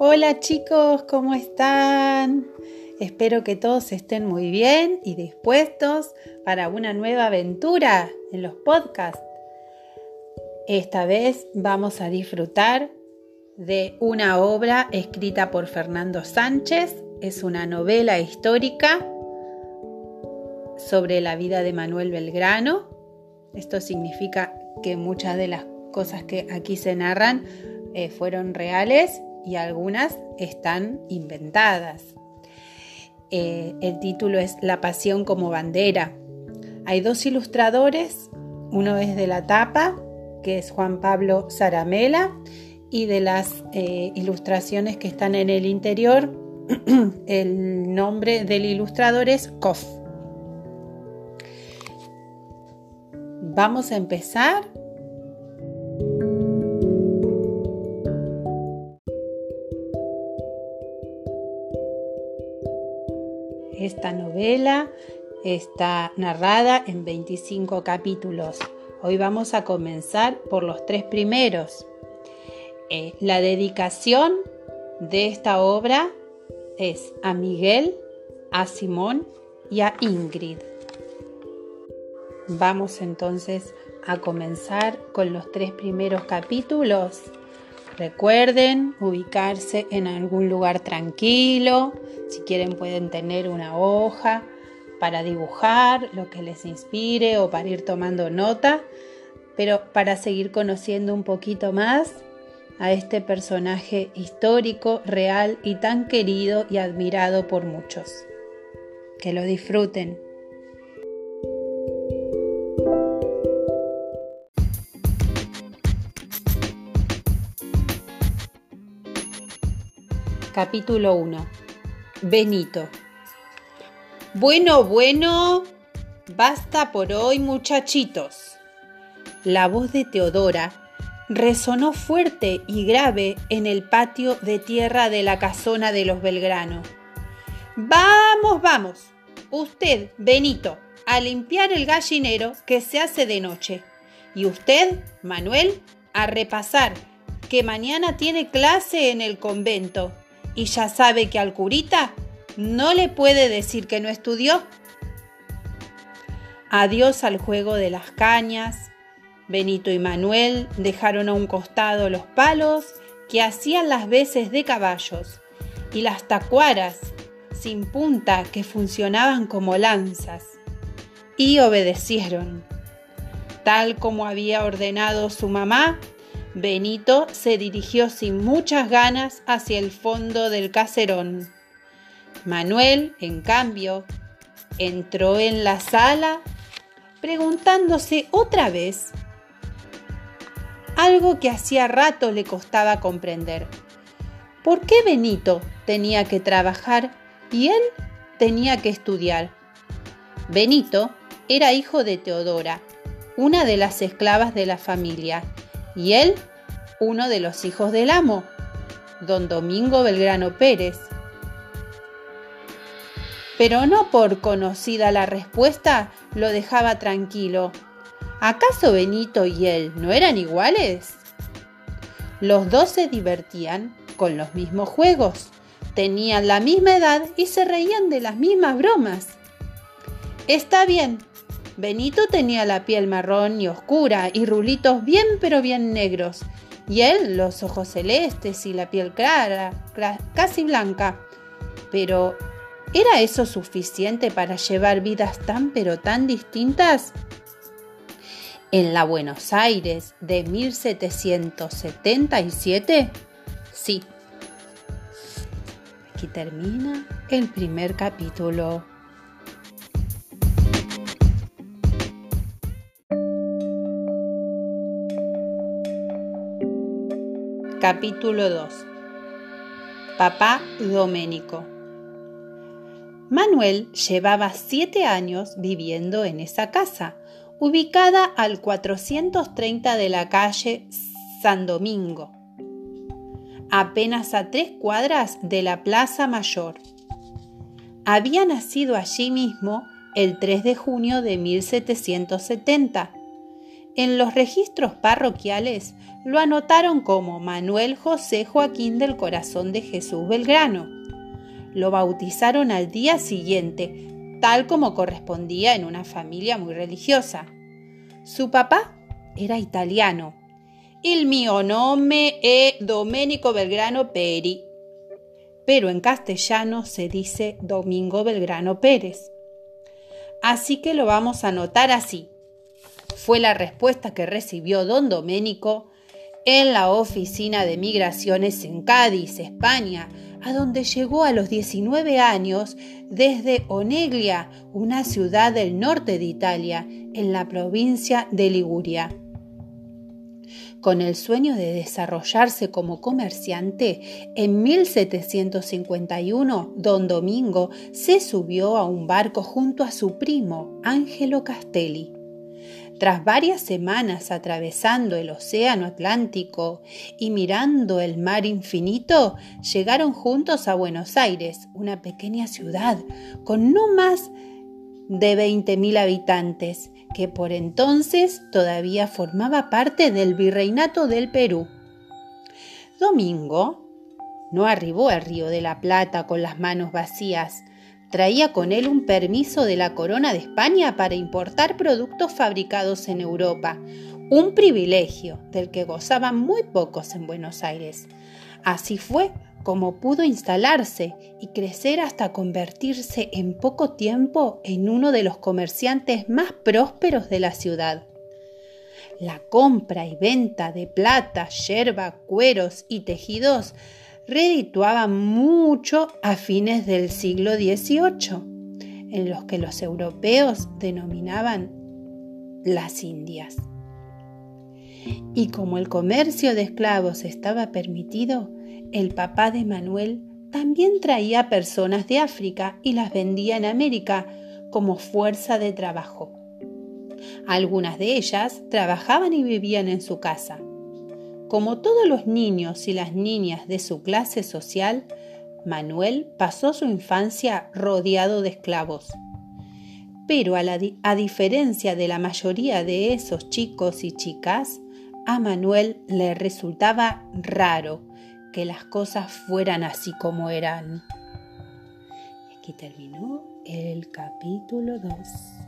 Hola chicos, ¿cómo están? Espero que todos estén muy bien y dispuestos para una nueva aventura en los podcasts. Esta vez vamos a disfrutar de una obra escrita por Fernando Sánchez. Es una novela histórica sobre la vida de Manuel Belgrano. Esto significa que muchas de las cosas que aquí se narran eh, fueron reales y algunas están inventadas. Eh, el título es La pasión como bandera. Hay dos ilustradores, uno es de la tapa, que es Juan Pablo Zaramela, y de las eh, ilustraciones que están en el interior, el nombre del ilustrador es Koff. Vamos a empezar Esta novela está narrada en 25 capítulos. Hoy vamos a comenzar por los tres primeros. Eh, la dedicación de esta obra es a Miguel, a Simón y a Ingrid. Vamos entonces a comenzar con los tres primeros capítulos. Recuerden ubicarse en algún lugar tranquilo. Si quieren pueden tener una hoja para dibujar lo que les inspire o para ir tomando nota. Pero para seguir conociendo un poquito más a este personaje histórico, real y tan querido y admirado por muchos. Que lo disfruten. Capítulo 1. Benito. Bueno, bueno, basta por hoy muchachitos. La voz de Teodora resonó fuerte y grave en el patio de tierra de la casona de los Belgrano. Vamos, vamos. Usted, Benito, a limpiar el gallinero que se hace de noche. Y usted, Manuel, a repasar, que mañana tiene clase en el convento y ya sabe que al curita no le puede decir que no estudió. Adiós al juego de las cañas. Benito y Manuel dejaron a un costado los palos que hacían las veces de caballos y las tacuaras sin punta que funcionaban como lanzas. Y obedecieron. Tal como había ordenado su mamá, Benito se dirigió sin muchas ganas hacia el fondo del caserón. Manuel, en cambio, entró en la sala preguntándose otra vez algo que hacía rato le costaba comprender. ¿Por qué Benito tenía que trabajar y él tenía que estudiar? Benito era hijo de Teodora, una de las esclavas de la familia, y él uno de los hijos del amo, don Domingo Belgrano Pérez. Pero no por conocida la respuesta lo dejaba tranquilo. ¿Acaso Benito y él no eran iguales? Los dos se divertían con los mismos juegos, tenían la misma edad y se reían de las mismas bromas. Está bien, Benito tenía la piel marrón y oscura y rulitos bien pero bien negros, y él los ojos celestes y la piel clara, casi blanca. Pero, ¿era eso suficiente para llevar vidas tan pero tan distintas? En la Buenos Aires de 1777, sí. Aquí termina el primer capítulo. Capítulo 2 Papá Doménico Manuel llevaba siete años viviendo en esa casa, ubicada al 430 de la calle San Domingo, apenas a tres cuadras de la Plaza Mayor. Había nacido allí mismo el 3 de junio de 1770 en los registros parroquiales lo anotaron como Manuel José Joaquín del Corazón de Jesús Belgrano. Lo bautizaron al día siguiente, tal como correspondía en una familia muy religiosa. Su papá era italiano. Il mio nome è Domenico Belgrano Peri, pero en castellano se dice Domingo Belgrano Pérez. Así que lo vamos a anotar así. Fue la respuesta que recibió don Doménico en la oficina de migraciones en Cádiz, España, a donde llegó a los 19 años desde Oneglia, una ciudad del norte de Italia, en la provincia de Liguria. Con el sueño de desarrollarse como comerciante, en 1751 don Domingo se subió a un barco junto a su primo, Angelo Castelli. Tras varias semanas atravesando el Océano Atlántico y mirando el mar infinito, llegaron juntos a Buenos Aires, una pequeña ciudad con no más de 20.000 habitantes, que por entonces todavía formaba parte del virreinato del Perú. Domingo no arribó al río de la Plata con las manos vacías, Traía con él un permiso de la Corona de España para importar productos fabricados en Europa, un privilegio del que gozaban muy pocos en Buenos Aires. Así fue como pudo instalarse y crecer hasta convertirse en poco tiempo en uno de los comerciantes más prósperos de la ciudad. La compra y venta de plata, yerba, cueros y tejidos redituaba mucho a fines del siglo XVIII, en los que los europeos denominaban las Indias. Y como el comercio de esclavos estaba permitido, el papá de Manuel también traía personas de África y las vendía en América como fuerza de trabajo. Algunas de ellas trabajaban y vivían en su casa, como todos los niños y las niñas de su clase social, Manuel pasó su infancia rodeado de esclavos. Pero a, diferencia de la mayoría de esos chicos y chicas, a Manuel le resultaba raro que las cosas fueran así como eran. Aquí terminó el capítulo 2.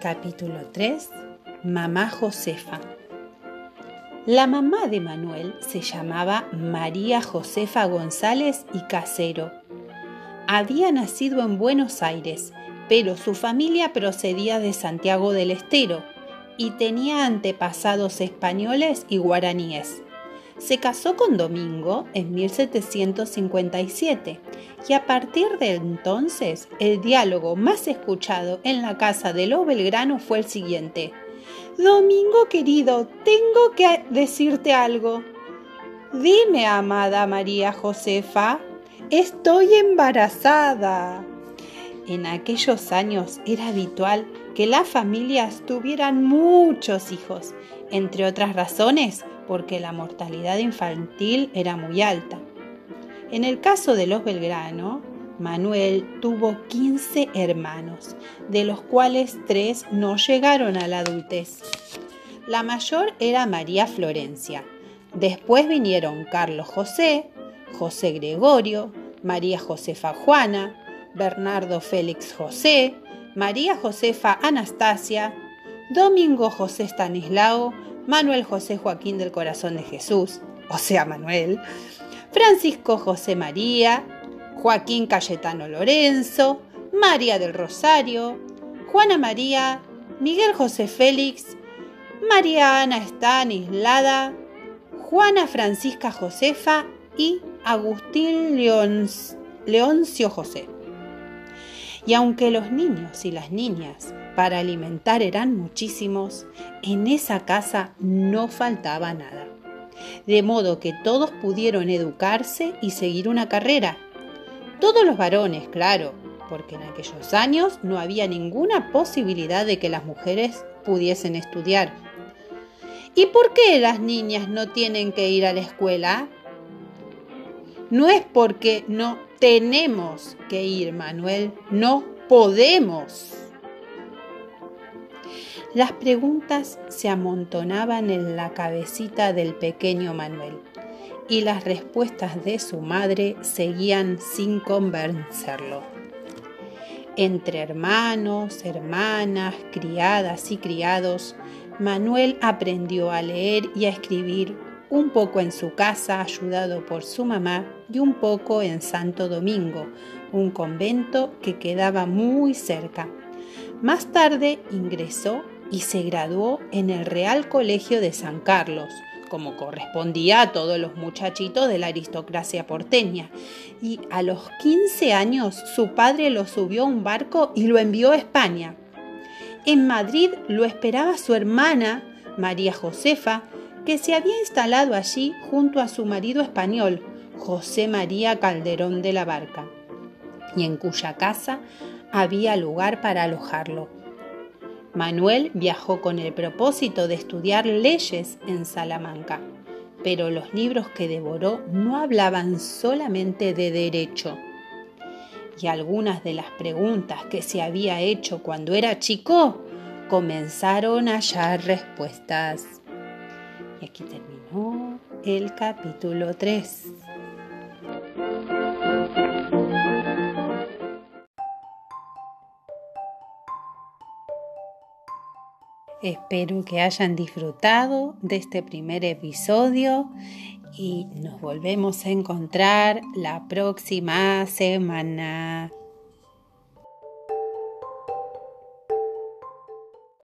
Capítulo 3 Mamá Josefa La mamá de Manuel se llamaba María Josefa González y Casero. Había nacido en Buenos Aires, pero su familia procedía de Santiago del Estero y tenía antepasados españoles y guaraníes. Se casó con Domingo en 1757 y a partir de entonces el diálogo más escuchado en la casa de los Belgrano fue el siguiente. Domingo querido, tengo que decirte algo. Dime, amada María Josefa, estoy embarazada. En aquellos años era habitual que las familias tuvieran muchos hijos, entre otras razones porque la mortalidad infantil era muy alta. En el caso de los Belgrano, Manuel tuvo 15 hermanos, de los cuales tres no llegaron a la adultez. La mayor era María Florencia. Después vinieron Carlos José, José Gregorio, María Josefa Juana, Bernardo Félix José, María Josefa Anastasia, Domingo José Stanislao, Manuel José Joaquín del Corazón de Jesús, o sea, Manuel, Francisco José María, Joaquín Cayetano Lorenzo, María del Rosario, Juana María, Miguel José Félix, María Ana Estanislada, Juana Francisca Josefa y Agustín Leoncio José. Y aunque los niños y las niñas para alimentar eran muchísimos, en esa casa no faltaba nada. De modo que todos pudieron educarse y seguir una carrera. Todos los varones, claro, porque en aquellos años no había ninguna posibilidad de que las mujeres pudiesen estudiar. ¿Y por qué las niñas no tienen que ir a la escuela? No es porque no tenemos que ir, Manuel, no podemos. Las preguntas se amontonaban en la cabecita del pequeño Manuel y las respuestas de su madre seguían sin convencerlo. Entre hermanos, hermanas, criadas y criados, Manuel aprendió a leer y a escribir un poco en su casa ayudado por su mamá y un poco en Santo Domingo, un convento que quedaba muy cerca. Más tarde ingresó y se graduó en el Real Colegio de San Carlos, como correspondía a todos los muchachitos de la aristocracia porteña. Y a los 15 años su padre lo subió a un barco y lo envió a España. En Madrid lo esperaba su hermana, María Josefa, que se había instalado allí junto a su marido español, José María Calderón de la Barca, y en cuya casa había lugar para alojarlo. Manuel viajó con el propósito de estudiar leyes en Salamanca, pero los libros que devoró no hablaban solamente de derecho. Y algunas de las preguntas que se había hecho cuando era chico comenzaron a hallar respuestas. Y aquí terminó el capítulo 3. Espero que hayan disfrutado de este primer episodio y nos volvemos a encontrar la próxima semana.